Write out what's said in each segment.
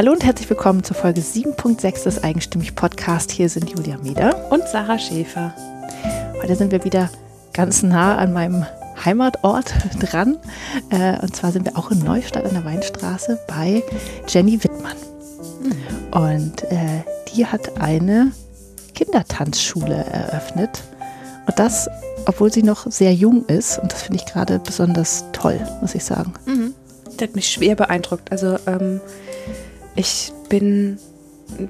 Hallo und herzlich willkommen zur Folge 7.6 des Eigenstimmig Podcast. Hier sind Julia Mieder und Sarah Schäfer. Heute sind wir wieder ganz nah an meinem Heimatort dran. Äh, und zwar sind wir auch in Neustadt an der Weinstraße bei Jenny Wittmann. Und äh, die hat eine Kindertanzschule eröffnet. Und das, obwohl sie noch sehr jung ist. Und das finde ich gerade besonders toll, muss ich sagen. Mhm. Das hat mich schwer beeindruckt. Also ähm, ich bin,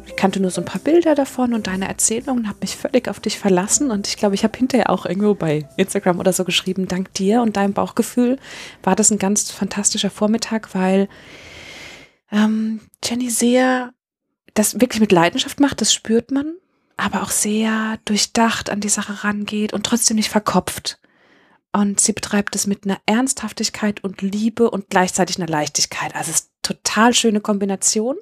ich kannte nur so ein paar Bilder davon und deine Erzählungen, habe mich völlig auf dich verlassen und ich glaube, ich habe hinterher auch irgendwo bei Instagram oder so geschrieben, dank dir und deinem Bauchgefühl war das ein ganz fantastischer Vormittag, weil ähm, Jenny sehr das wirklich mit Leidenschaft macht, das spürt man, aber auch sehr durchdacht an die Sache rangeht und trotzdem nicht verkopft. Und sie betreibt es mit einer Ernsthaftigkeit und Liebe und gleichzeitig einer Leichtigkeit. Also es ist total schöne Kombination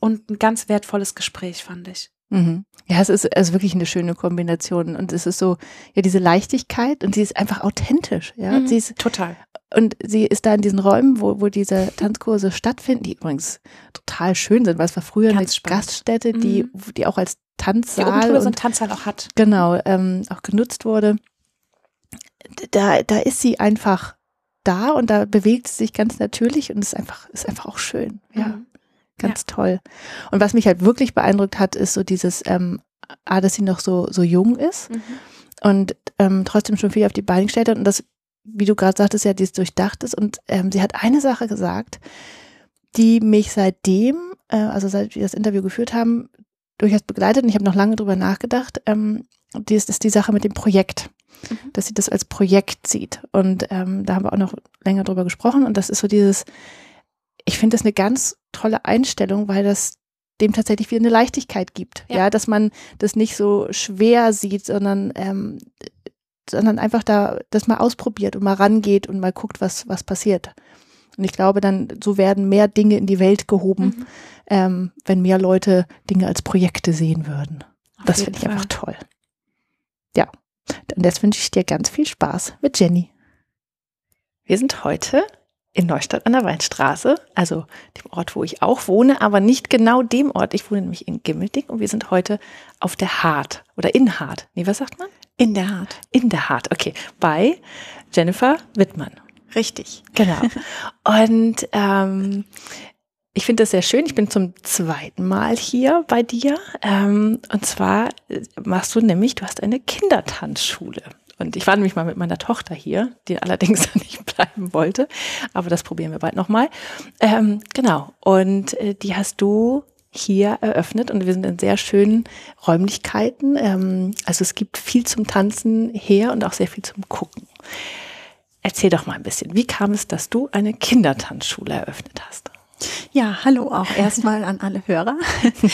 und ein ganz wertvolles Gespräch, fand ich. Mhm. Ja, es ist, es ist wirklich eine schöne Kombination und es ist so, ja, diese Leichtigkeit und sie ist einfach authentisch, ja. Mhm, sie ist total. Und sie ist da in diesen Räumen, wo, wo diese Tanzkurse stattfinden, die übrigens total schön sind, weil es war früher Ganz eine spannend. Gaststätte, die, mhm. die auch als Tanzsaal die und, so einen Tanzsaal auch hat. Genau, ähm, auch genutzt wurde da, da ist sie einfach da und da bewegt sie sich ganz natürlich und ist einfach, ist einfach auch schön. Ja. Mhm. Ganz ja. toll. Und was mich halt wirklich beeindruckt hat, ist so dieses, ähm, ah, dass sie noch so, so jung ist mhm. und ähm, trotzdem schon viel auf die Beine gestellt hat und das, wie du gerade sagtest, ja, dieses durchdacht ist. Und ähm, sie hat eine Sache gesagt, die mich seitdem, äh, also seit wir das Interview geführt haben, durchaus begleitet und ich habe noch lange drüber nachgedacht. Ähm, die ist, ist die Sache mit dem Projekt mhm. dass sie das als Projekt sieht. Und ähm, da haben wir auch noch länger drüber gesprochen. Und das ist so dieses, ich finde das eine ganz tolle Einstellung, weil das dem tatsächlich wieder eine Leichtigkeit gibt. Ja, ja dass man das nicht so schwer sieht, sondern ähm, sondern einfach da das mal ausprobiert und mal rangeht und mal guckt, was was passiert. Und ich glaube, dann so werden mehr Dinge in die Welt gehoben, mhm. ähm, wenn mehr Leute Dinge als Projekte sehen würden. Auf das finde ich einfach toll. Ja, und jetzt wünsche ich dir ganz viel Spaß mit Jenny. Wir sind heute in Neustadt an der Weinstraße, also dem Ort, wo ich auch wohne, aber nicht genau dem Ort. Ich wohne nämlich in Gimmelding und wir sind heute auf der Hart oder in Hart. Nee, was sagt man? In der Hart. In der Hart, okay. Bei Jennifer Wittmann. Richtig. Genau. Und ähm, ich finde das sehr schön. Ich bin zum zweiten Mal hier bei dir. Ähm, und zwar äh, machst du nämlich, du hast eine Kindertanzschule. Und ich war nämlich mal mit meiner Tochter hier, die allerdings nicht bleiben wollte. Aber das probieren wir bald nochmal. Ähm, genau. Und äh, die hast du hier eröffnet und wir sind in sehr schönen Räumlichkeiten. Ähm, also es gibt viel zum Tanzen her und auch sehr viel zum Gucken. Erzähl doch mal ein bisschen, wie kam es, dass du eine Kindertanzschule eröffnet hast? Ja, hallo auch erstmal an alle Hörer.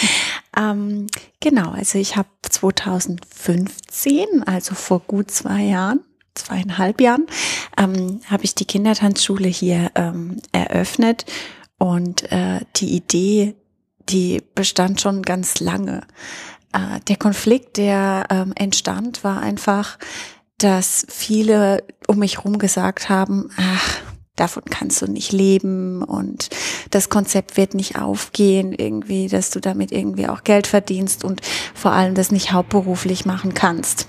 ähm, genau, also ich habe 2015, also vor gut zwei Jahren, zweieinhalb Jahren, ähm, habe ich die Kindertanzschule hier ähm, eröffnet und äh, die Idee, die bestand schon ganz lange. Äh, der Konflikt, der ähm, entstand, war einfach, dass viele um mich herum gesagt haben, ach, davon kannst du nicht leben und das Konzept wird nicht aufgehen, irgendwie, dass du damit irgendwie auch Geld verdienst und vor allem das nicht hauptberuflich machen kannst.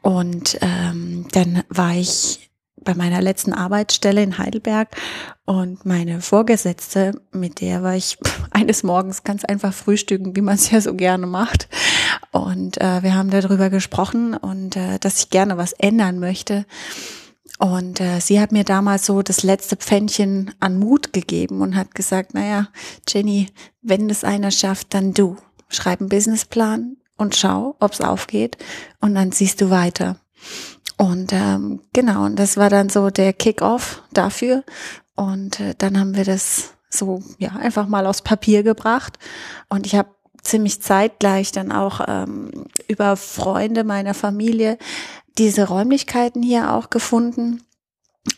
Und ähm, dann war ich bei meiner letzten Arbeitsstelle in Heidelberg und meine Vorgesetzte, mit der war ich eines Morgens ganz einfach frühstücken, wie man es ja so gerne macht. Und äh, wir haben darüber gesprochen und äh, dass ich gerne was ändern möchte. Und äh, sie hat mir damals so das letzte Pfännchen an Mut gegeben und hat gesagt, naja, Jenny, wenn das einer schafft, dann du. Schreib einen Businessplan und schau, ob's aufgeht und dann siehst du weiter. Und ähm, genau, und das war dann so der Kick-off dafür. Und äh, dann haben wir das so ja einfach mal aufs Papier gebracht. Und ich habe ziemlich zeitgleich dann auch ähm, über Freunde meiner Familie diese Räumlichkeiten hier auch gefunden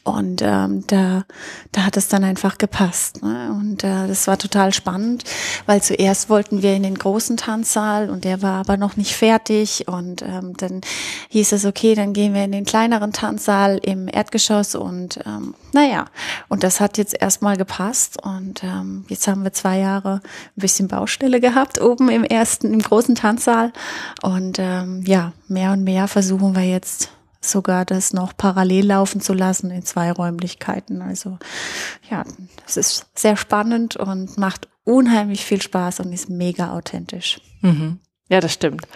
Und ähm, da, da hat es dann einfach gepasst. Ne? Und äh, das war total spannend, weil zuerst wollten wir in den großen Tanzsaal und der war aber noch nicht fertig. Und ähm, dann hieß es, okay, dann gehen wir in den kleineren Tanzsaal im Erdgeschoss. Und ähm, naja, und das hat jetzt erstmal gepasst. Und ähm, jetzt haben wir zwei Jahre ein bisschen Baustelle gehabt oben im ersten, im großen Tanzsaal. Und ähm, ja, mehr und mehr versuchen wir jetzt sogar das noch parallel laufen zu lassen in zwei Räumlichkeiten. Also ja, das ist sehr spannend und macht unheimlich viel Spaß und ist mega authentisch. Mhm. Ja, das stimmt.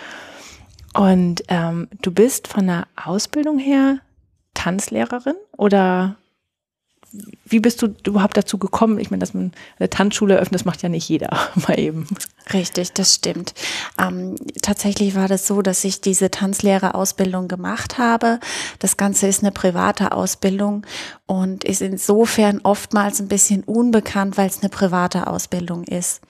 Und ähm, du bist von der Ausbildung her Tanzlehrerin oder wie bist du überhaupt dazu gekommen? Ich meine, dass man eine Tanzschule öffnet, das macht ja nicht jeder mal eben. Richtig, das stimmt. Ähm, tatsächlich war das so, dass ich diese Tanzlehrerausbildung gemacht habe. Das Ganze ist eine private Ausbildung und ist insofern oftmals ein bisschen unbekannt, weil es eine private Ausbildung ist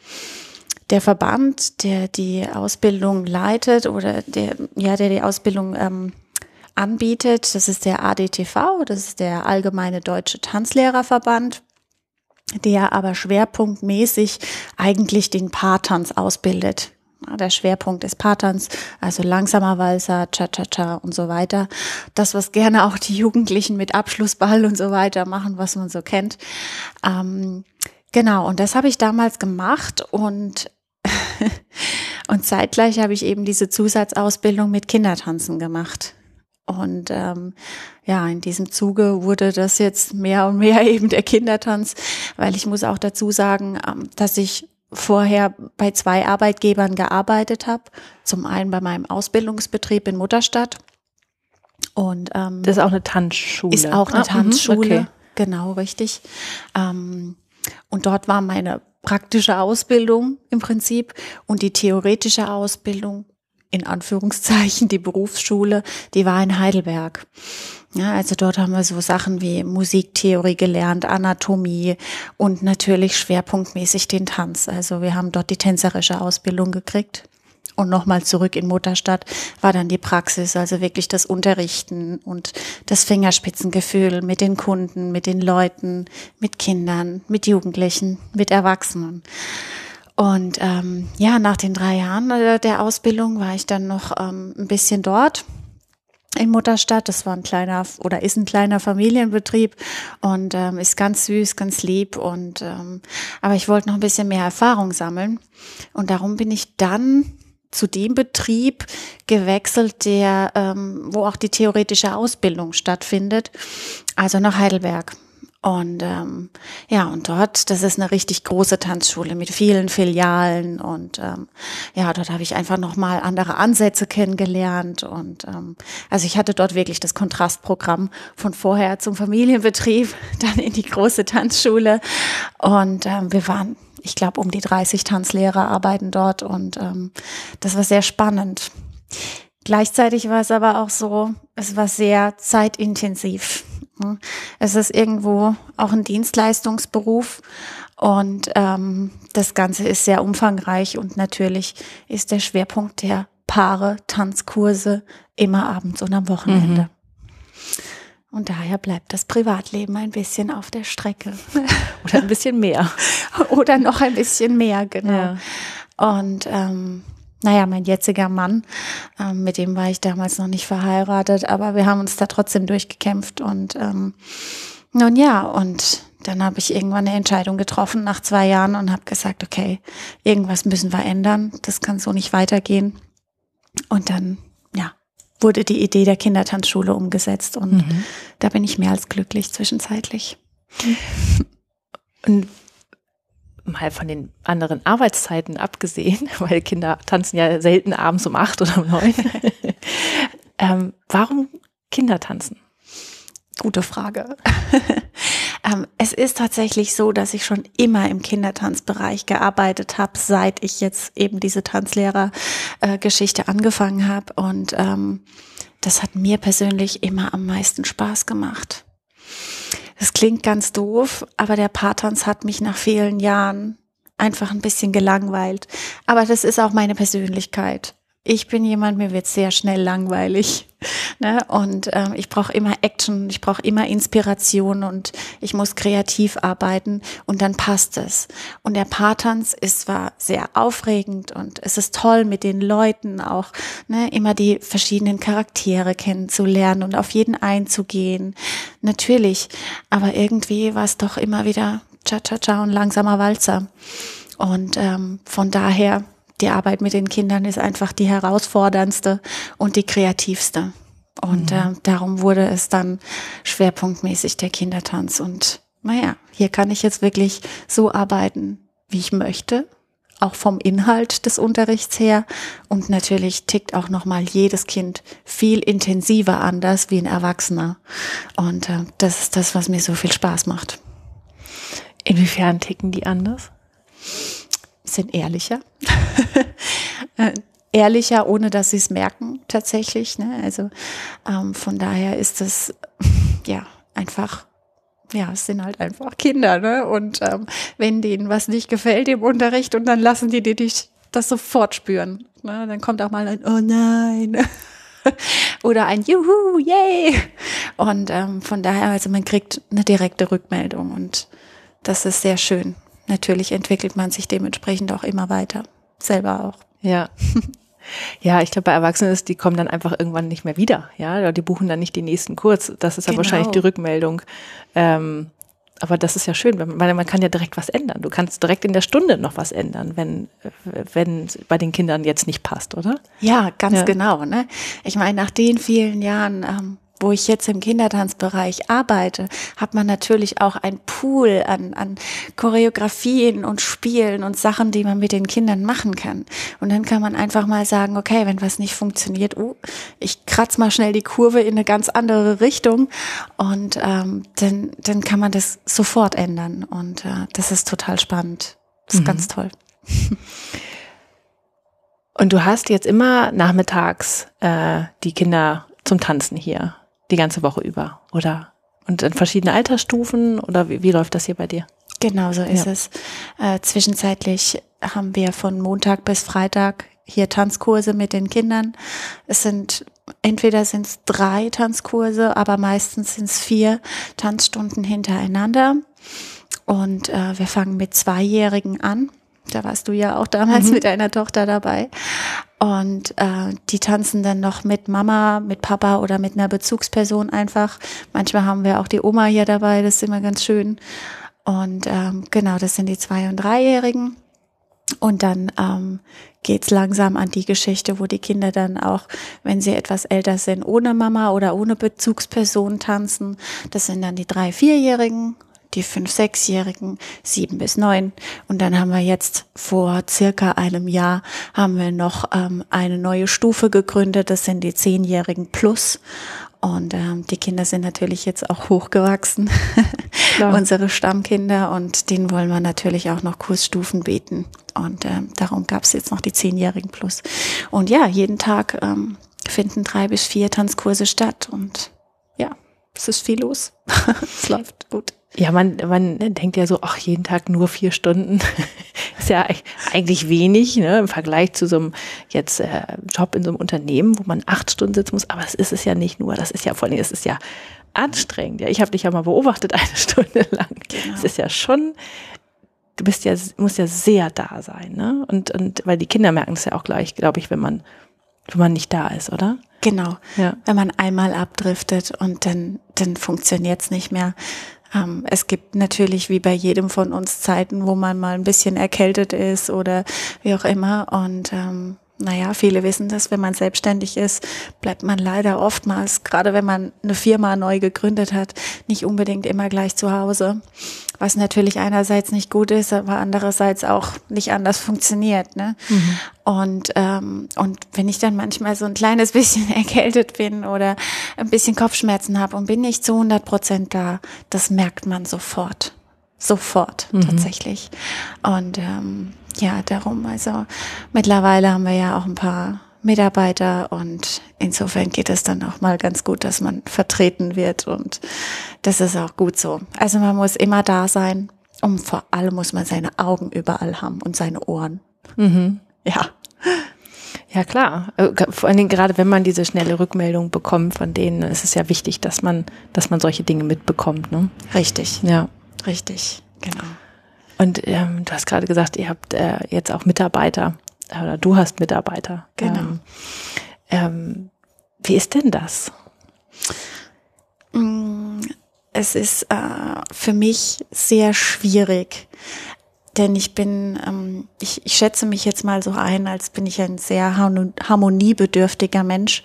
der Verband, der die Ausbildung leitet oder der, ja, der die Ausbildung ähm, anbietet. Das ist der ADTV, das ist der Allgemeine Deutsche Tanzlehrerverband der aber schwerpunktmäßig eigentlich den Paartanz ausbildet. Der Schwerpunkt ist Paartanz, also langsamer Walzer, Cha-Cha-Cha und so weiter. Das, was gerne auch die Jugendlichen mit Abschlussball und so weiter machen, was man so kennt. Ähm, genau, und das habe ich damals gemacht und und zeitgleich habe ich eben diese Zusatzausbildung mit Kindertanzen gemacht. Und ähm, ja, in diesem Zuge wurde das jetzt mehr und mehr eben der Kindertanz, weil ich muss auch dazu sagen, ähm, dass ich vorher bei zwei Arbeitgebern gearbeitet habe. Zum einen bei meinem Ausbildungsbetrieb in Mutterstadt. Und ähm, das ist auch eine Tanzschule. Ist auch eine ah, mhm, Tanzschule. Okay. Genau, richtig. Ähm, und dort war meine praktische Ausbildung im Prinzip und die theoretische Ausbildung in Anführungszeichen die Berufsschule, die war in Heidelberg. Ja, also dort haben wir so Sachen wie Musiktheorie gelernt, Anatomie und natürlich schwerpunktmäßig den Tanz. Also wir haben dort die tänzerische Ausbildung gekriegt. Und nochmal zurück in Mutterstadt war dann die Praxis, also wirklich das Unterrichten und das Fingerspitzengefühl mit den Kunden, mit den Leuten, mit Kindern, mit Jugendlichen, mit Erwachsenen. Und ähm, ja, nach den drei Jahren äh, der Ausbildung war ich dann noch ähm, ein bisschen dort in Mutterstadt. Das war ein kleiner oder ist ein kleiner Familienbetrieb und ähm, ist ganz süß, ganz lieb. Und ähm, aber ich wollte noch ein bisschen mehr Erfahrung sammeln und darum bin ich dann zu dem Betrieb gewechselt, der ähm, wo auch die theoretische Ausbildung stattfindet, also nach Heidelberg. Und ähm, ja, und dort, das ist eine richtig große Tanzschule mit vielen Filialen und ähm, ja, dort habe ich einfach nochmal andere Ansätze kennengelernt und ähm, also ich hatte dort wirklich das Kontrastprogramm von vorher zum Familienbetrieb, dann in die große Tanzschule und ähm, wir waren, ich glaube, um die 30 Tanzlehrer arbeiten dort und ähm, das war sehr spannend. Gleichzeitig war es aber auch so, es war sehr zeitintensiv es ist irgendwo auch ein Dienstleistungsberuf und ähm, das Ganze ist sehr umfangreich und natürlich ist der Schwerpunkt der Paare, Tanzkurse immer abends und am Wochenende. Mhm. Und daher bleibt das Privatleben ein bisschen auf der Strecke. Oder ein bisschen mehr. Oder noch ein bisschen mehr, genau. Ja. Und ähm, naja, mein jetziger Mann, ähm, mit dem war ich damals noch nicht verheiratet, aber wir haben uns da trotzdem durchgekämpft und ähm, nun ja, und dann habe ich irgendwann eine Entscheidung getroffen nach zwei Jahren und habe gesagt, okay, irgendwas müssen wir ändern, das kann so nicht weitergehen. Und dann, ja, wurde die Idee der Kindertanzschule umgesetzt und mhm. da bin ich mehr als glücklich zwischenzeitlich. Und mal von den anderen Arbeitszeiten abgesehen, weil Kinder tanzen ja selten abends um acht oder um neun. ähm, warum Kinder tanzen? Gute Frage. ähm, es ist tatsächlich so, dass ich schon immer im Kindertanzbereich gearbeitet habe, seit ich jetzt eben diese Tanzlehrer-Geschichte äh, angefangen habe. Und ähm, das hat mir persönlich immer am meisten Spaß gemacht. Das klingt ganz doof, aber der Paartanz hat mich nach vielen Jahren einfach ein bisschen gelangweilt. Aber das ist auch meine Persönlichkeit. Ich bin jemand, mir wird sehr schnell langweilig. Ne? Und ähm, ich brauche immer Action, ich brauche immer Inspiration und ich muss kreativ arbeiten und dann passt es. Und der Paartanz ist zwar sehr aufregend und es ist toll mit den Leuten auch, ne, immer die verschiedenen Charaktere kennenzulernen und auf jeden einzugehen. Natürlich, aber irgendwie war es doch immer wieder Cha-Cha-Cha und langsamer Walzer. Und ähm, von daher die Arbeit mit den Kindern ist einfach die herausforderndste und die kreativste. Und mhm. äh, darum wurde es dann schwerpunktmäßig der Kindertanz. Und naja, hier kann ich jetzt wirklich so arbeiten, wie ich möchte, auch vom Inhalt des Unterrichts her. Und natürlich tickt auch nochmal jedes Kind viel intensiver anders wie ein Erwachsener. Und äh, das ist das, was mir so viel Spaß macht. Inwiefern ticken die anders? Sind ehrlicher. Äh, ehrlicher, ohne dass sie es merken, tatsächlich. Ne? Also ähm, von daher ist es ja einfach ja, es sind halt einfach Kinder, ne? Und ähm, wenn denen was nicht gefällt im Unterricht und dann lassen die dir das sofort spüren. Ne? Dann kommt auch mal ein Oh nein. Oder ein Juhu, yay! Und ähm, von daher, also man kriegt eine direkte Rückmeldung und das ist sehr schön. Natürlich entwickelt man sich dementsprechend auch immer weiter. Selber auch. Ja. Ja, ich glaube, bei Erwachsenen ist, die kommen dann einfach irgendwann nicht mehr wieder. Ja, die buchen dann nicht den nächsten Kurs. Das ist ja genau. wahrscheinlich die Rückmeldung. Ähm, aber das ist ja schön, weil man kann ja direkt was ändern. Du kannst direkt in der Stunde noch was ändern, wenn wenn bei den Kindern jetzt nicht passt, oder? Ja, ganz ja. genau. Ne? Ich meine, nach den vielen Jahren ähm, wo ich jetzt im Kindertanzbereich arbeite, hat man natürlich auch ein Pool an, an Choreografien und Spielen und Sachen, die man mit den Kindern machen kann. Und dann kann man einfach mal sagen, okay, wenn was nicht funktioniert, uh, ich kratze mal schnell die Kurve in eine ganz andere Richtung und ähm, dann, dann kann man das sofort ändern. Und äh, das ist total spannend. Das ist mhm. ganz toll. Und du hast jetzt immer nachmittags äh, die Kinder zum Tanzen hier die ganze Woche über, oder? Und in verschiedene Altersstufen oder wie, wie läuft das hier bei dir? Genau so ist ja. es. Äh, zwischenzeitlich haben wir von Montag bis Freitag hier Tanzkurse mit den Kindern. Es sind entweder sind es drei Tanzkurse, aber meistens sind es vier Tanzstunden hintereinander. Und äh, wir fangen mit Zweijährigen an. Da warst du ja auch damals mhm. mit deiner Tochter dabei. Und äh, die tanzen dann noch mit Mama, mit Papa oder mit einer Bezugsperson einfach. Manchmal haben wir auch die Oma hier dabei, das ist immer ganz schön. Und ähm, genau, das sind die Zwei- und Dreijährigen. Und dann ähm, geht's langsam an die Geschichte, wo die Kinder dann auch, wenn sie etwas älter sind, ohne Mama oder ohne Bezugsperson tanzen. Das sind dann die drei, vierjährigen die fünf, sechsjährigen, sieben bis neun. Und dann haben wir jetzt vor circa einem Jahr haben wir noch ähm, eine neue Stufe gegründet. Das sind die zehnjährigen plus. Und ähm, die Kinder sind natürlich jetzt auch hochgewachsen, unsere Stammkinder. Und denen wollen wir natürlich auch noch Kursstufen bieten. Und ähm, darum gab es jetzt noch die zehnjährigen plus. Und ja, jeden Tag ähm, finden drei bis vier Tanzkurse statt. Und ja, es ist viel los. es läuft gut. Ja, man, man denkt ja so, ach, jeden Tag nur vier Stunden. ist ja eigentlich wenig, ne, im Vergleich zu so einem jetzt äh, Job in so einem Unternehmen, wo man acht Stunden sitzen muss. Aber es ist es ja nicht nur. Das ist ja vor allem, es ist ja anstrengend. Ja, ich habe dich ja mal beobachtet eine Stunde lang. Genau. Es ist ja schon, du bist ja, musst ja sehr da sein, ne? Und, und weil die Kinder merken es ja auch gleich, glaube ich, wenn man, wenn man nicht da ist, oder? Genau. Ja. Wenn man einmal abdriftet und dann, dann funktioniert's nicht mehr. Ähm, es gibt natürlich wie bei jedem von uns Zeiten, wo man mal ein bisschen erkältet ist oder wie auch immer. Und ähm, naja, viele wissen das, wenn man selbstständig ist, bleibt man leider oftmals, gerade wenn man eine Firma neu gegründet hat, nicht unbedingt immer gleich zu Hause. Was natürlich einerseits nicht gut ist, aber andererseits auch nicht anders funktioniert. Ne? Mhm. Und, ähm, und wenn ich dann manchmal so ein kleines bisschen erkältet bin oder ein bisschen Kopfschmerzen habe und bin nicht zu 100 Prozent da, das merkt man sofort. Sofort, mhm. tatsächlich. Und ähm, ja, darum. Also mittlerweile haben wir ja auch ein paar Mitarbeiter und insofern geht es dann auch mal ganz gut, dass man vertreten wird und das ist auch gut so. Also man muss immer da sein und vor allem muss man seine Augen überall haben und seine Ohren. Mhm. Ja. Ja, klar. Äh, vor allen Dingen gerade, wenn man diese schnelle Rückmeldung bekommt von denen, ist es ja wichtig, dass man, dass man solche Dinge mitbekommt. Ne? Richtig. Ja. Richtig, genau. Und ähm, du hast gerade gesagt, ihr habt äh, jetzt auch Mitarbeiter oder du hast Mitarbeiter. Genau. Ähm, ähm, wie ist denn das? Mm, es ist äh, für mich sehr schwierig, denn ich bin, ähm, ich, ich schätze mich jetzt mal so ein, als bin ich ein sehr harmoniebedürftiger Mensch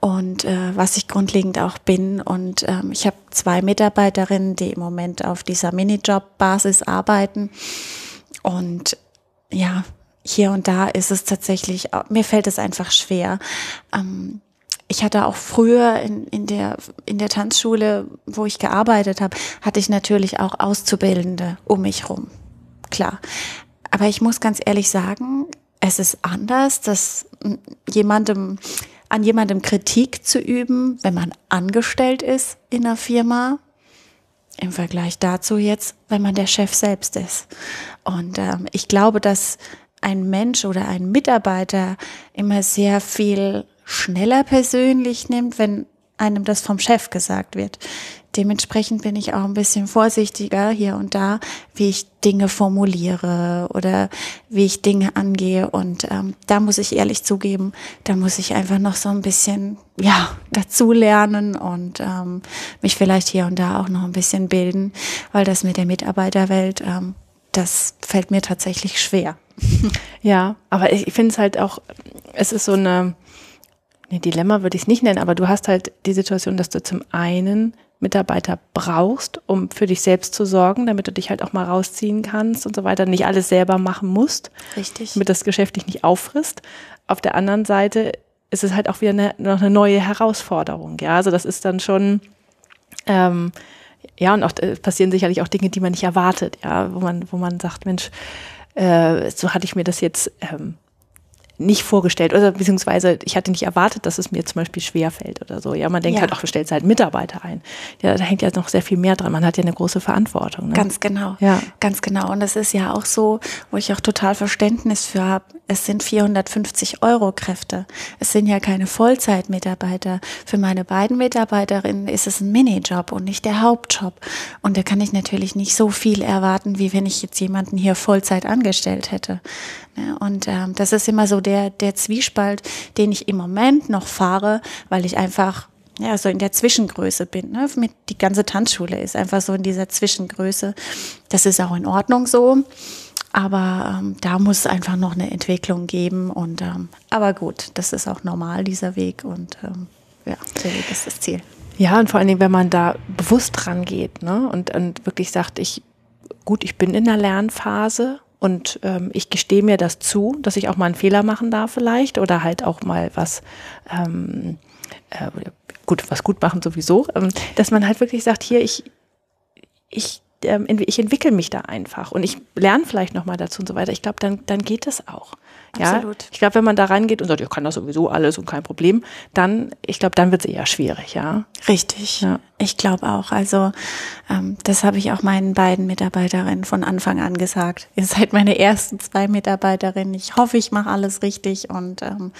und äh, was ich grundlegend auch bin. Und ähm, ich habe zwei Mitarbeiterinnen, die im Moment auf dieser Minijob-Basis arbeiten. Und ja, hier und da ist es tatsächlich, mir fällt es einfach schwer. Ähm, ich hatte auch früher in, in, der, in der Tanzschule, wo ich gearbeitet habe, hatte ich natürlich auch Auszubildende um mich rum klar. Aber ich muss ganz ehrlich sagen, es ist anders, dass jemandem, an jemandem Kritik zu üben, wenn man angestellt ist in einer Firma, im Vergleich dazu jetzt, wenn man der Chef selbst ist. Und ähm, ich glaube, dass ein Mensch oder ein Mitarbeiter immer sehr viel schneller persönlich nimmt, wenn einem das vom Chef gesagt wird. Dementsprechend bin ich auch ein bisschen vorsichtiger hier und da, wie ich Dinge formuliere oder wie ich Dinge angehe. Und ähm, da muss ich ehrlich zugeben, da muss ich einfach noch so ein bisschen ja dazu lernen und ähm, mich vielleicht hier und da auch noch ein bisschen bilden, weil das mit der Mitarbeiterwelt, ähm, das fällt mir tatsächlich schwer. Ja, aber ich finde es halt auch, es ist so eine, eine Dilemma würde ich es nicht nennen, aber du hast halt die Situation, dass du zum einen Mitarbeiter brauchst, um für dich selbst zu sorgen, damit du dich halt auch mal rausziehen kannst und so weiter, nicht alles selber machen musst. Richtig. Damit das Geschäft dich nicht auffrisst. Auf der anderen Seite ist es halt auch wieder eine, noch eine neue Herausforderung. Ja, also das ist dann schon, ähm, ja, und auch äh, passieren sicherlich auch Dinge, die man nicht erwartet, ja, wo man, wo man sagt, Mensch, äh, so hatte ich mir das jetzt ähm, nicht vorgestellt oder beziehungsweise ich hatte nicht erwartet, dass es mir zum Beispiel schwer fällt oder so. Ja, man denkt Ja. halt, ach, du stellst halt Mitarbeiter ein. Ja, da hängt ja noch sehr viel mehr dran. Man hat ja eine große Verantwortung. Ne? Ganz genau. Ja. Ganz genau. Und das ist ja auch so, wo ich auch total Verständnis für habe. Es sind 450 Euro Kräfte. Es sind ja keine Vollzeitmitarbeiter. Für meine beiden Mitarbeiterinnen ist es ein Minijob und nicht der Hauptjob. Und da kann ich natürlich nicht so viel erwarten, wie wenn ich jetzt jemanden hier Vollzeit angestellt hätte. Ne? Und ähm, das ist immer so der, der Zwiespalt, den ich im Moment noch fahre, weil ich einfach ja, so in der Zwischengröße bin. Ne? Mit, die ganze Tanzschule ist einfach so in dieser Zwischengröße. Das ist auch in Ordnung so. Aber ähm, da muss es einfach noch eine Entwicklung geben. Und ähm, aber gut, das ist auch normal, dieser Weg. Und ähm, ja, der Weg ist das Ziel. Ja, und vor allen Dingen, wenn man da bewusst dran geht ne? und, und wirklich sagt, ich, gut, ich bin in der Lernphase und ähm, ich gestehe mir das zu, dass ich auch mal einen Fehler machen darf vielleicht oder halt auch mal was, ähm, äh, gut, was gut machen sowieso, ähm, dass man halt wirklich sagt, hier, ich, ich, ähm, ich entwickle mich da einfach und ich lerne vielleicht noch mal dazu und so weiter. Ich glaube, dann, dann geht es auch. Ja, Absolut. ich glaube, wenn man da rangeht und sagt, ich kann das sowieso alles und kein Problem, dann, ich glaube, dann wird es eher schwierig, ja. Richtig. Ja. Ich glaube auch. Also ähm, das habe ich auch meinen beiden Mitarbeiterinnen von Anfang an gesagt. Ihr seid meine ersten zwei Mitarbeiterinnen. Ich hoffe, ich mache alles richtig und ähm,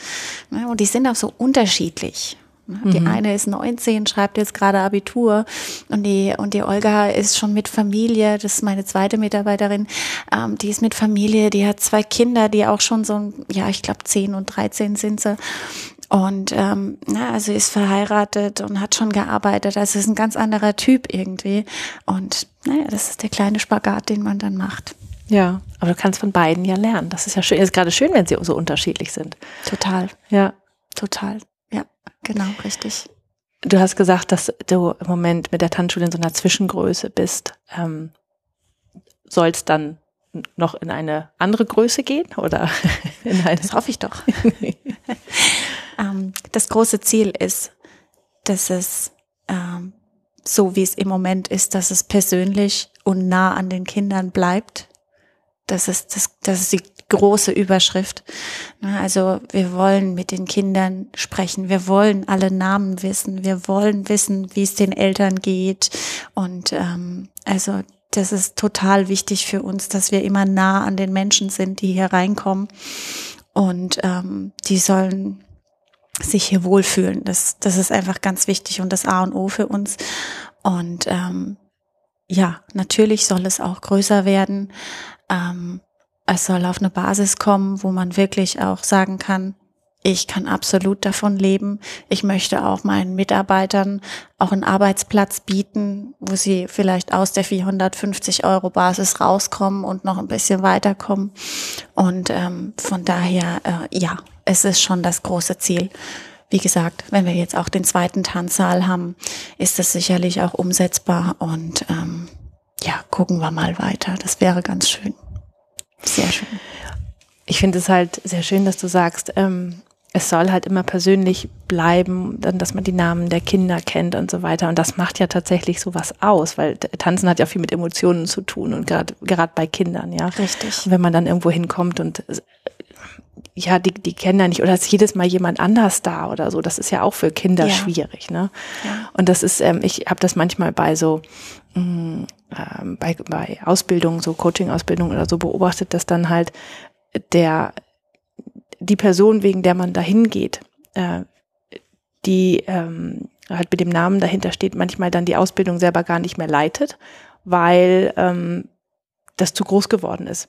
ne, und die sind auch so unterschiedlich. Die eine ist 19, schreibt jetzt gerade Abitur und die und die Olga ist schon mit Familie. Das ist meine zweite Mitarbeiterin. Ähm, die ist mit Familie. Die hat zwei Kinder, die auch schon so, ein- ja, ich glaube 10 und 13 sind sie. Und ähm, na, also ist verheiratet und hat schon gearbeitet. Also ist ein ganz anderer Typ irgendwie. Und naja, das ist der kleine Spagat, den man dann macht. Ja, aber du kannst von beiden ja lernen. Das ist ja schön. Ist gerade schön, wenn sie so unterschiedlich sind. Total, Ja. total. Genau, richtig. Du hast gesagt, dass du im Moment mit der Tanzschule in so einer Zwischengröße bist. Ähm, Soll es dann noch in eine andere Größe gehen oder in eine? Das hoffe ich doch. ähm, das große Ziel ist, dass es ähm, so wie es im Moment ist, dass es persönlich und nah an den Kindern bleibt. Das ist, das, das ist die große Überschrift. Also wir wollen mit den Kindern sprechen, wir wollen alle Namen wissen, wir wollen wissen, wie es den Eltern geht. Und ähm, also das ist total wichtig für uns, dass wir immer nah an den Menschen sind, die hier reinkommen. und ähm, die sollen sich hier wohlfühlen. Das, das ist einfach ganz wichtig und das A und O für uns. Und ähm, ja, natürlich soll es auch größer werden. Ähm, es soll auf eine Basis kommen, wo man wirklich auch sagen kann, ich kann absolut davon leben. Ich möchte auch meinen Mitarbeitern auch einen Arbeitsplatz bieten, wo sie vielleicht aus der 450 Euro Basis rauskommen und noch ein bisschen weiterkommen. Und ähm, von daher, äh, ja, es ist schon das große Ziel. Wie gesagt, wenn wir jetzt auch den zweiten Tanzsaal haben, ist das sicherlich auch umsetzbar und ähm, ja, gucken wir mal weiter. Das wäre ganz schön. Sehr schön. Ich finde es halt sehr schön, dass du sagst, ähm, es soll halt immer persönlich bleiben, dann, dass man die Namen der Kinder kennt und so weiter. Und das macht ja tatsächlich sowas aus, weil Tanzen hat ja viel mit Emotionen zu tun und gerade gerade bei Kindern, ja. Richtig. Und wenn man dann irgendwo hinkommt und ja, die, die kennen ja nicht, oder ist jedes Mal jemand anders da oder so. Das ist ja auch für Kinder ja. schwierig, ne? Ja. Und das ist, ähm, ich habe das manchmal bei so mh, mm, ähm, bei, bei Ausbildung, so Coaching-Ausbildung oder so beobachtet, dass dann halt der die Person, wegen der man dahin geht, äh, die ähm, halt mit dem Namen dahinter steht, manchmal dann die Ausbildung selber gar nicht mehr leitet, weil ähm, das zu groß geworden ist.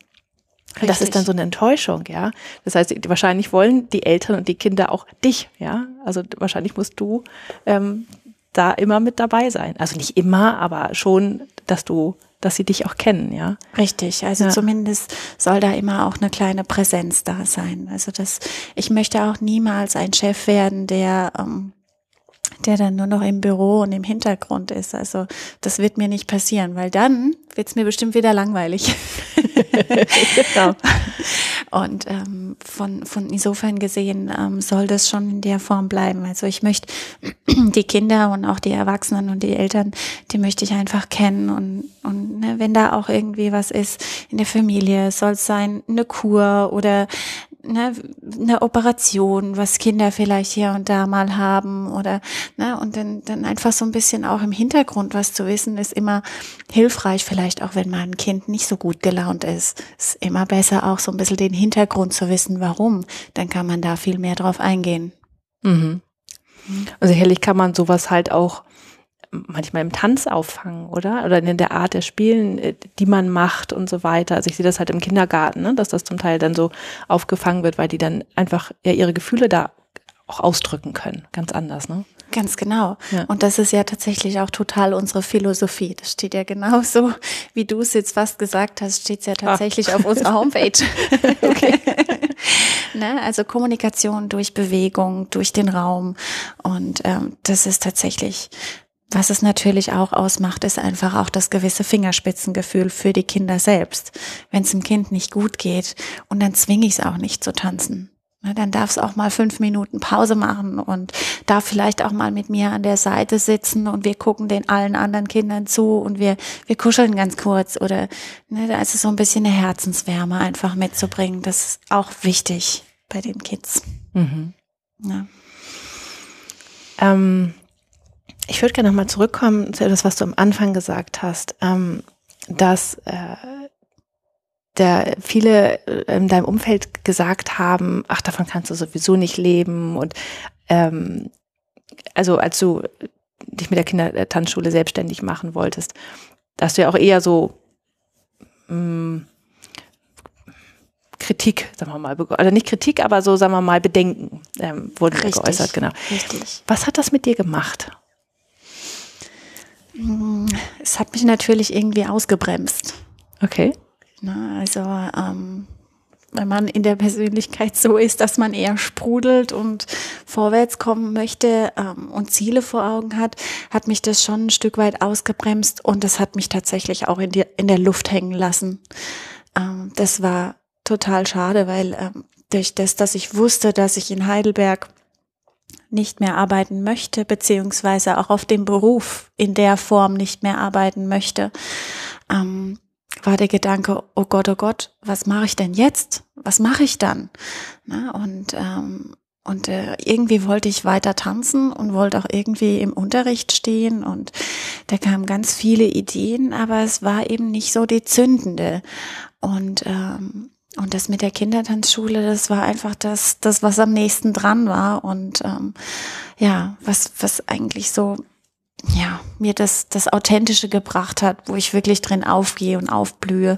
Richtig. Das ist dann so eine Enttäuschung, ja. Das heißt, wahrscheinlich wollen die Eltern und die Kinder auch dich, ja. Also wahrscheinlich musst du ähm, da immer mit dabei sein. Also nicht immer, aber schon, dass du dass sie dich auch kennen, ja. Richtig, also ja. zumindest soll da immer auch eine kleine Präsenz da sein. Also das, ich möchte auch niemals ein Chef werden, der ähm, der dann nur noch im Büro und im Hintergrund ist. Also das wird mir nicht passieren, weil dann wird es mir bestimmt wieder langweilig. genau. Und ähm, von, von insofern gesehen ähm, soll das schon in der Form bleiben. Also ich möchte die Kinder und auch die Erwachsenen und die Eltern, die möchte ich einfach kennen. Und, und ne, wenn da auch irgendwie was ist in der Familie, soll es sein eine Kur oder ne, eine Operation, was Kinder vielleicht hier und da mal haben oder ne, und dann, dann einfach so ein bisschen auch im Hintergrund was zu wissen, ist immer hilfreich, vielleicht auch wenn mein Kind nicht so gut gelaunt ist. Ist immer besser auch so ein bisschen den Hintergrund zu wissen, warum. Dann kann man da viel mehr drauf eingehen. Mhm. Also sicherlich kann man sowas halt auch manchmal im Tanz auffangen, oder? Oder in der Art der Spielen, äh, die man macht und so weiter. Also ich sehe das halt im Kindergarten, ne? dass das zum Teil dann so aufgefangen wird, weil die dann einfach ja ihre Gefühle da auch ausdrücken können. Ganz anders, ne? Ganz genau. Ja. Und das ist ja tatsächlich auch total unsere Philosophie. Das steht ja genauso, wie du es jetzt fast gesagt hast, steht es ja ah. tatsächlich ah. auf unserer Homepage. okay. ne? Also Kommunikation durch Bewegung, durch den Raum. Und ähm, das ist tatsächlich was es natürlich auch ausmacht, ist einfach auch das gewisse Fingerspitzengefühl für die Kinder selbst. Wenn es dem Kind nicht gut geht und dann zwinge ich es auch nicht zu tanzen. Dann darf es auch mal fünf Minuten Pause machen und darf vielleicht auch mal mit mir an der Seite sitzen und wir gucken den allen anderen Kindern zu und wir, wir kuscheln ganz kurz oder ne, da ist es so ein bisschen eine Herzenswärme einfach mitzubringen. Das ist auch wichtig bei den Kids. Mhm. Ja. Ähm, ich würde gerne nochmal zurückkommen zu etwas, was du am Anfang gesagt hast, ähm, dass äh, der viele äh, in deinem Umfeld gesagt haben, ach, davon kannst du sowieso nicht leben. Und ähm, also als du dich mit der Kindertanzschule selbstständig machen wolltest, da hast du ja auch eher so mh, mm, Kritik, sagen wir mal, also nicht Kritik, aber so, sagen wir mal, Bedenken ähm, wurden richtig, geäußert, genau. Richtig. Was hat das mit dir gemacht? Es hat mich natürlich irgendwie ausgebremst. Okay. Na, also ähm, wenn man in der Persönlichkeit so ist, dass man eher sprudelt und vorwärts kommen möchte ähm, und Ziele vor Augen hat, hat mich das schon ein Stück weit ausgebremst und das hat mich tatsächlich auch in, die, in der Luft hängen lassen. Ähm, das war total schade, weil ähm, durch das, dass ich wusste, dass ich in Heidelberg nicht mehr arbeiten möchte, beziehungsweise auch auf dem Beruf in der Form nicht mehr arbeiten möchte, ähm, war der Gedanke, oh Gott, oh Gott, was mache ich denn jetzt? Was mache ich dann? Na, und ähm, und äh, irgendwie wollte ich weiter tanzen und wollte auch irgendwie im Unterricht stehen und da kamen ganz viele Ideen, aber es war eben nicht so die zündende. Und ähm, und das mit der Kindertanzschule, das war einfach das, das was am nächsten dran war und ähm, ja, was, was eigentlich so, ja, mir das, das Authentische gebracht hat, wo ich wirklich drin aufgehe und aufblühe.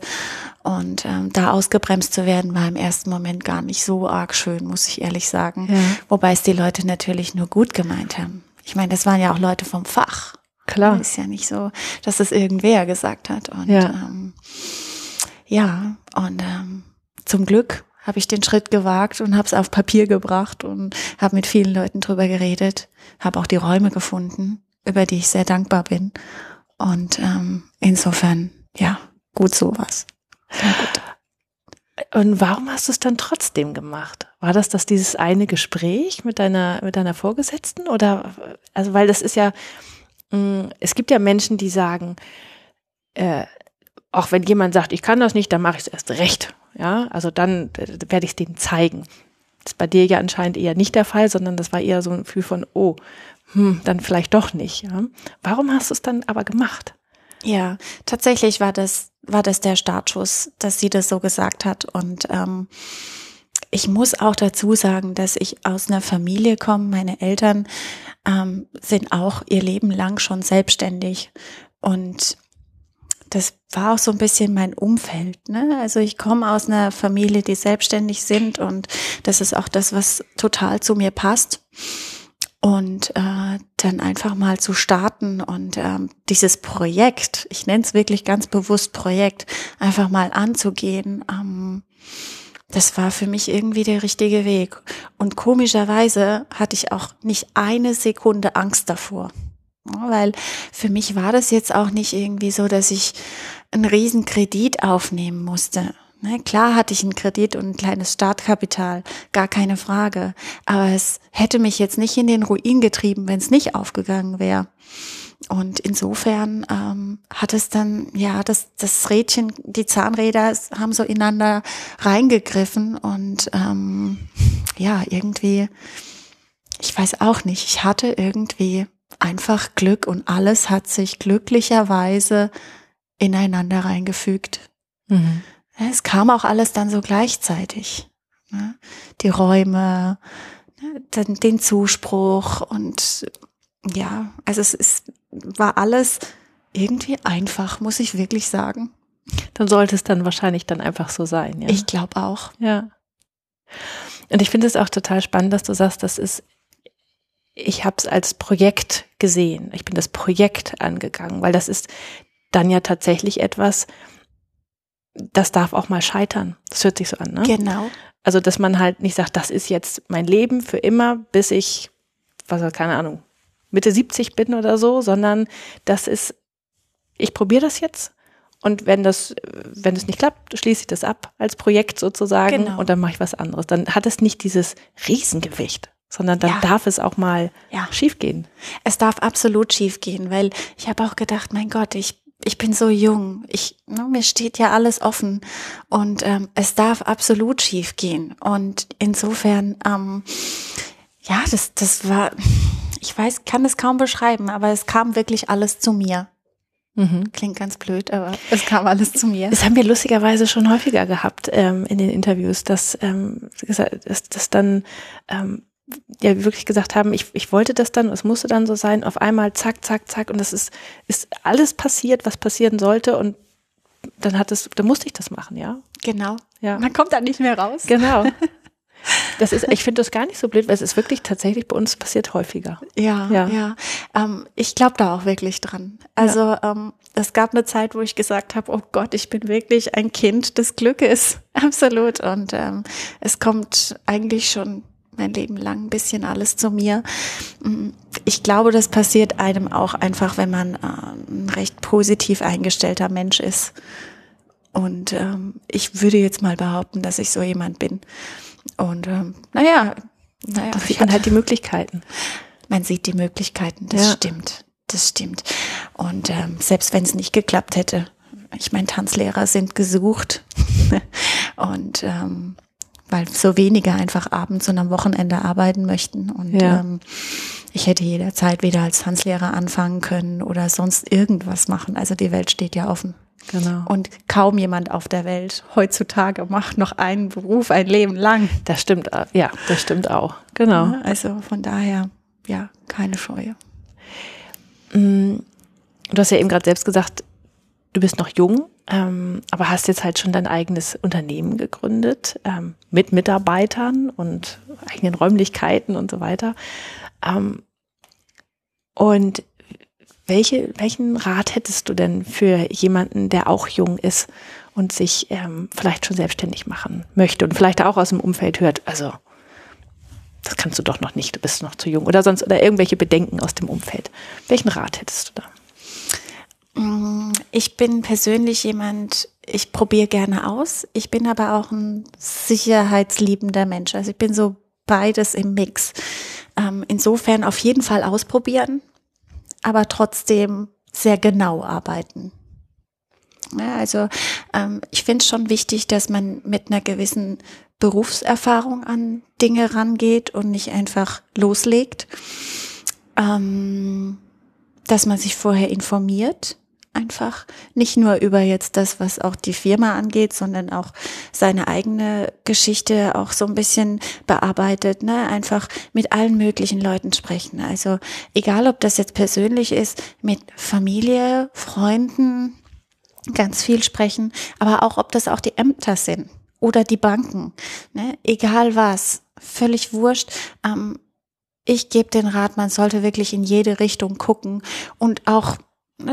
Und ähm, da ausgebremst zu werden, war im ersten Moment gar nicht so arg schön, muss ich ehrlich sagen. Ja. Wobei es die Leute natürlich nur gut gemeint haben. Ich meine, das waren ja auch Leute vom Fach. Klar. Ist ja nicht so, dass es irgendwer gesagt hat. Und ja, ähm, ja und ähm, zum Glück habe ich den Schritt gewagt und habe es auf Papier gebracht und habe mit vielen Leuten drüber geredet, habe auch die Räume gefunden, über die ich sehr dankbar bin. Und ähm, insofern, ja, gut sowas. Und warum hast du es dann trotzdem gemacht? War das das dieses eine Gespräch mit deiner mit deiner Vorgesetzten oder also weil das ist ja mh, mm, es gibt ja Menschen, die sagen äh, auch wenn jemand sagt, ich kann das nicht, dann mache ich es erst recht ja, also dann äh, werde ich es denen zeigen. Das ist bei dir ja anscheinend eher nicht der Fall, sondern das war eher so ein Gefühl von, oh, hm, dann vielleicht doch nicht. Ja. Warum hast du es dann aber gemacht? Ja, tatsächlich war das, war das der Startschuss, dass sie das so gesagt hat. Und ähm, ich muss auch dazu sagen, dass ich aus einer Familie komme. Meine Eltern ähm, sind auch ihr Leben lang schon selbstständig. Und das war auch so ein bisschen mein Umfeld. Ne? Also ich komme aus einer Familie, die selbstständig sind und das ist auch das, was total zu mir passt. Und äh, dann einfach mal zu starten und ähm, dieses Projekt, ich nenne es wirklich ganz bewusst Projekt, einfach mal anzugehen, ähm, das war für mich irgendwie der richtige Weg. Und komischerweise hatte ich auch nicht eine Sekunde Angst davor. Weil für mich war das jetzt auch nicht irgendwie so, dass ich einen riesen Kredit aufnehmen musste. Ne, klar hatte ich einen Kredit und ein kleines Startkapital, gar keine Frage. Aber es hätte mich jetzt nicht in den Ruin getrieben, wenn es nicht aufgegangen wäre. Und insofern ähm, hat es dann, ja, das, das Rädchen, die Zahnräder haben so ineinander reingegriffen und ähm, ja, irgendwie, ich weiß auch nicht, ich hatte irgendwie einfach Glück und alles hat sich glücklicherweise ineinander reingefügt. Mhm. Es kam auch alles dann so gleichzeitig. Ne? Die Räume, ne? den Zuspruch und ja, also es ist, war alles irgendwie einfach, muss ich wirklich sagen. Dann sollte es dann wahrscheinlich dann einfach so sein, ja. Ich glaube auch. Ja. Und ich finde es auch total spannend, dass du sagst, das ist ich habe es als Projekt gesehen. Ich bin das Projekt angegangen, weil das ist dann ja tatsächlich etwas, das darf auch mal scheitern. Das hört sich so an, ne? Genau. Also, dass man halt nicht sagt, das ist jetzt mein Leben für immer, bis ich, was keine Ahnung, Mitte 70 bin oder so, sondern das ist, ich probiere das jetzt und wenn das, wenn es nicht klappt, schließe ich das ab als Projekt sozusagen genau. und dann mache ich was anderes. Dann hat es nicht dieses Riesengewicht sondern dann ja. darf es auch mal ja. schiefgehen. Es darf absolut schiefgehen, weil ich habe auch gedacht, mein Gott, ich ich bin so jung, ich ne, mir steht ja alles offen und ähm, es darf absolut schiefgehen und insofern ähm, ja, das das war ich weiß, kann es kaum beschreiben, aber es kam wirklich alles zu mir. Mhm. Klingt ganz blöd, aber es kam alles zu mir. Das haben wir lustigerweise schon häufiger gehabt ähm, in den Interviews, dass, ähm, dass, dass dann ähm, ja wirklich gesagt haben, ich, ich wollte das dann, es musste dann so sein, auf einmal zack, zack, zack und das ist, ist alles passiert, was passieren sollte und dann hat es, dann musste ich das machen, ja. Genau. Ja. Man kommt da nicht mehr raus. Genau. Das ist, ich finde das gar nicht so blöd, weil es ist wirklich tatsächlich bei uns passiert häufiger. Ja, ja. ja. Ähm, ich glaube da auch wirklich dran. Also ja. ähm, es gab eine Zeit, wo ich gesagt habe, oh Gott, ich bin wirklich ein Kind des Glückes. Absolut. Und ähm, es kommt eigentlich schon mein Leben lang ein bisschen alles zu mir. Mm, ich glaube, das passiert einem auch einfach, wenn man äh, ein recht positiv eingestellter Mensch ist. Und ähm, ich würde jetzt mal behaupten, dass ich so jemand bin. Und ähm, naja, naja. Da sieht man halt die Möglichkeiten. Man sieht die Möglichkeiten, das ja. stimmt. Das stimmt. Und ähm, selbst wenn es nicht geklappt hätte, ich meine, Tanzlehrer sind gesucht. und ähm, weil so wenige einfach abends und am Wochenende arbeiten möchten. Und ja. ähm, ich hätte jederzeit wieder als Tanzlehrer anfangen können oder sonst irgendwas machen. Also die Welt steht ja offen. Genau. Und kaum jemand auf der Welt heutzutage macht noch einen Beruf ein Leben lang. Das stimmt, äh, ja, das stimmt auch. Genau. Also von daher, ja, keine Scheue. Mm, du hast ja eben gerade selbst gesagt, du bist noch jung, ähm, aber hast jetzt halt schon dein eigenes Unternehmen gegründet ähm, mit Mitarbeitern und eigenen Räumlichkeiten und so weiter. Ähm, und welche, welchen Rat hättest du denn für jemanden, der auch jung ist und sich ähm, vielleicht schon selbstständig machen möchte und vielleicht auch aus dem Umfeld hört, also das kannst du doch noch nicht, du bist noch zu jung oder sonst oder irgendwelche Bedenken aus dem Umfeld. Welchen Rat hättest du da? Ich bin persönlich jemand, ich probiere gerne aus. Ich bin aber auch ein sicherheitsliebender Mensch. Also ich bin so beides im Mix. Ähm, insofern auf jeden Fall ausprobieren, aber trotzdem sehr genau arbeiten. Ja, also ähm, ich finde es schon wichtig, dass man mit einer gewissen Berufserfahrung an Dinge rangeht und nicht einfach loslegt. Ähm, dass man sich vorher informiert, einfach nicht nur über jetzt das, was auch die Firma angeht, sondern auch seine eigene Geschichte auch so ein bisschen bearbeitet, ne? Einfach mit allen möglichen Leuten sprechen. Also egal, ob das jetzt persönlich ist, mit Familie, Freunden, ganz viel sprechen, aber auch, ob das auch die Ämter sind oder die Banken, ne? egal was, völlig wurscht. Ähm, ich gebe den Rat, man sollte wirklich in jede Richtung gucken und auch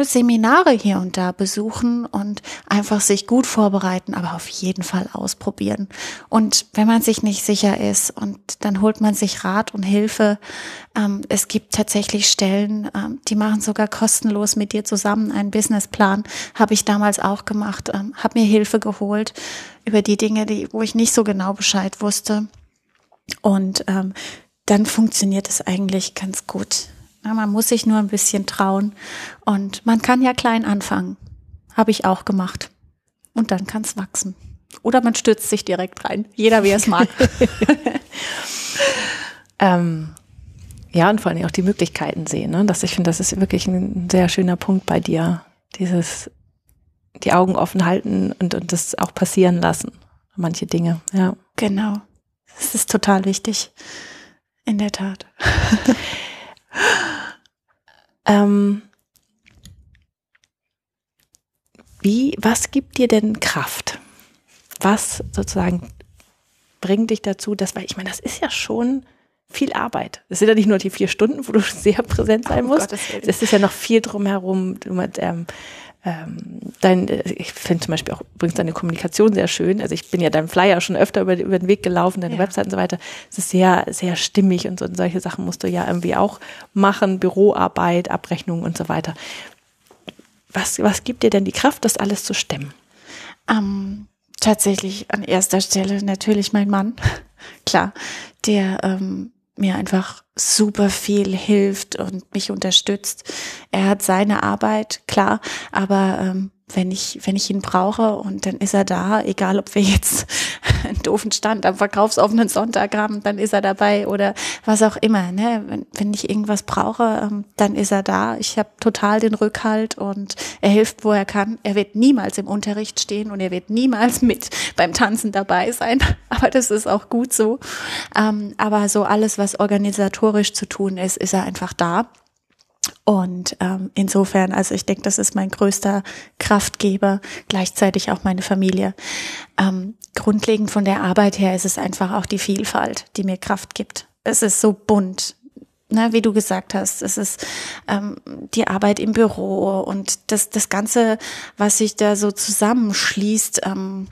Seminare hier und da besuchen und einfach sich gut vorbereiten, aber auf jeden Fall ausprobieren. Und wenn man sich nicht sicher ist und dann holt man sich Rat und Hilfe. Ähm, es gibt tatsächlich Stellen, ähm, die machen sogar kostenlos mit dir zusammen einen Businessplan. Habe ich damals auch gemacht, ähm, habe mir Hilfe geholt über die Dinge, die, wo ich nicht so genau Bescheid wusste. Und ähm, dann funktioniert es eigentlich ganz gut. Ja, man muss sich nur ein bisschen trauen und man kann ja klein anfangen. Habe ich auch gemacht. Und dann kann es wachsen. Oder man stürzt sich direkt rein. Jeder, wie er es mag. ähm, ja, und vor allem auch die Möglichkeiten sehen. Ne? Das, ich finde, das ist wirklich ein sehr schöner Punkt bei dir. Dieses, die Augen offen halten und, und das auch passieren lassen. Manche Dinge, ja. Genau. Das ist total wichtig. In der Tat. Ähm, wie, was gibt dir denn Kraft? Was sozusagen bringt dich dazu, dass, weil ich meine, das ist ja schon viel Arbeit. Es sind ja nicht nur die vier Stunden, wo du sehr präsent sein oh, musst. Es ist ja noch viel drumherum. Du mit, ähm, ähm, dein, äh, ich finde zum Beispiel auch übrigens deine Kommunikation sehr schön. Also ich bin ja deinem Flyer schon öfter über, über den Weg gelaufen, deine ja. Website und so weiter. Es ist sehr, sehr stimmig und, so, und solche Sachen musst du ja irgendwie auch machen, Büroarbeit, Abrechnung und so weiter. Was, was gibt dir denn die Kraft, das alles zu stemmen? Ähm, tatsächlich an erster Stelle natürlich mein Mann. Klar, der ähm, mir einfach super viel hilft und mich unterstützt. Er hat seine Arbeit, klar, aber ähm, wenn ich, wenn ich ihn brauche und dann ist er da, egal ob wir jetzt einen doofen Stand am verkaufsoffenen Sonntag haben, dann ist er dabei oder was auch immer. Ne? Wenn, wenn ich irgendwas brauche, ähm, dann ist er da. Ich habe total den Rückhalt und er hilft, wo er kann. Er wird niemals im Unterricht stehen und er wird niemals mit beim Tanzen dabei sein. Aber das ist auch gut so. Ähm, aber so alles, was organisatorisch zu tun ist, ist er einfach da. Und ähm, insofern, also ich denke, das ist mein größter Kraftgeber, gleichzeitig auch meine Familie. Ähm, grundlegend von der Arbeit her ist es einfach auch die Vielfalt, die mir Kraft gibt. Es ist so bunt, ne, wie du gesagt hast, es ist ähm, die Arbeit im Büro und das, das Ganze, was sich da so zusammenschließt. Ähm,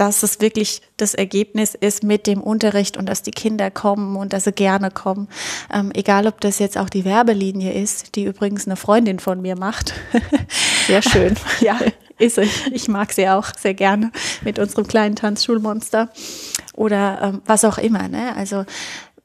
dass es wirklich das Ergebnis ist mit dem Unterricht und dass die Kinder kommen und dass sie gerne kommen. Ähm, egal, ob das jetzt auch die Werbelinie ist, die übrigens eine Freundin von mir macht. Sehr schön. ja, ist sie. Ich mag sie auch sehr gerne mit unserem kleinen Tanzschulmonster oder ähm, was auch immer. Ne? Also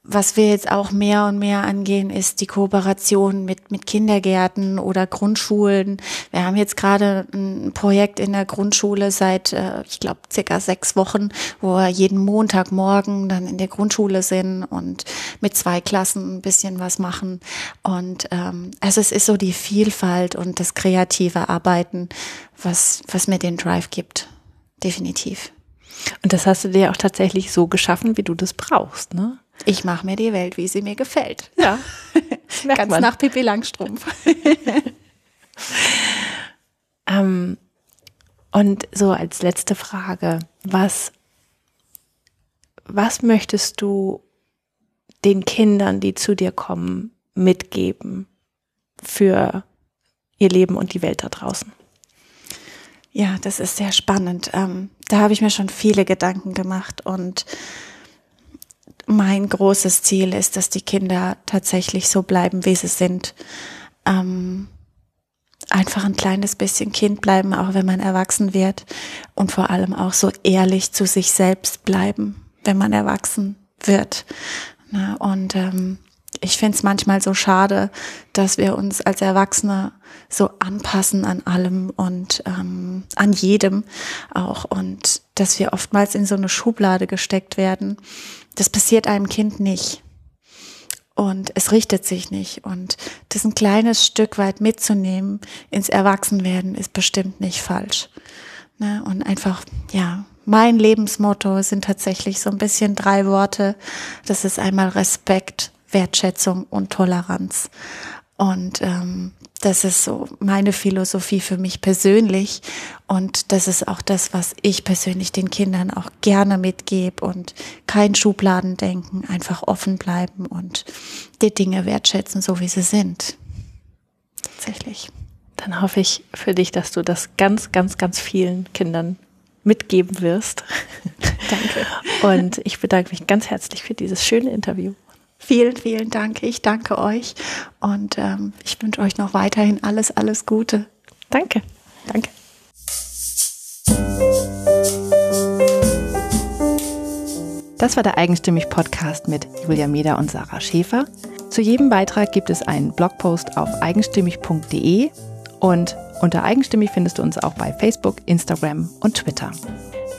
was wir jetzt auch mehr und mehr angehen, ist die Kooperation mit, mit Kindergärten oder Grundschulen. Wir haben jetzt gerade ein Projekt in der Grundschule seit, äh, ich glaube, circa sechs Wochen, wo wir jeden Montagmorgen dann in der Grundschule sind und mit zwei Klassen ein bisschen was machen. Und ähm, also es ist so die Vielfalt und das kreative Arbeiten, was, was mir den Drive gibt. Definitiv. Und das hast du dir auch tatsächlich so geschaffen, wie du das brauchst, ne? Ich mache mir die Welt, wie sie mir gefällt. Ja. Ganz man. nach Pippi Langstrumpf. ähm, und so als letzte Frage, was, was möchtest du den Kindern, die zu dir kommen, mitgeben für ihr Leben und die Welt da draußen? Ja, das ist sehr spannend. Ähm, da habe ich mir schon viele Gedanken gemacht und mein großes Ziel ist, dass die Kinder tatsächlich so bleiben, wie sie sind. Ähm, einfach ein kleines bisschen Kind bleiben, auch wenn man erwachsen wird. Und vor allem auch so ehrlich zu sich selbst bleiben, wenn man erwachsen wird. Na, und ähm, ich finde es manchmal so schade, dass wir uns als Erwachsene so anpassen an allem und ähm, an jedem auch und dass wir oftmals in so eine Schublade gesteckt werden. Das passiert einem Kind nicht. Und es richtet sich nicht. Und das ein kleines Stück weit mitzunehmen ins Erwachsenwerden ist bestimmt nicht falsch. Ne? Und einfach, ja, mein Lebensmotto sind tatsächlich so ein bisschen drei Worte. Das ist einmal Respekt, Wertschätzung und Toleranz. Und ähm, das ist so meine Philosophie für mich persönlich. Und das ist auch das, was ich persönlich den Kindern auch gerne mitgebe und kein Schubladendenken, einfach offen bleiben und die Dinge wertschätzen, so wie sie sind. Tatsächlich. Dann hoffe ich für dich, dass du das ganz, ganz, ganz vielen Kindern mitgeben wirst. Danke. Und ich bedanke mich ganz herzlich für dieses schöne Interview. Vielen, vielen Dank. Ich danke euch und ähm, ich wünsche euch noch weiterhin alles, alles Gute. Danke. Danke. Das war der Eigenstimmig Podcast mit Julia Meder und Sarah Schäfer. Zu jedem Beitrag gibt es einen Blogpost auf eigenstimmig.de und unter Eigenstimmig findest du uns auch bei Facebook, Instagram und Twitter.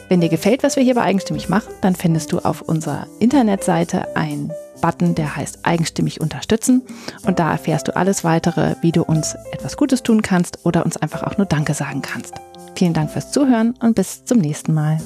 Wenn dir gefällt, was wir hier bei Eigenstimmig machen, dann findest du auf unserer Internetseite ein Button, der heißt Eigenstimmig unterstützen. Und da erfährst du alles weitere, wie du uns etwas Gutes tun kannst oder uns einfach auch nur Danke sagen kannst. Vielen Dank fürs Zuhören und bis zum nächsten Mal.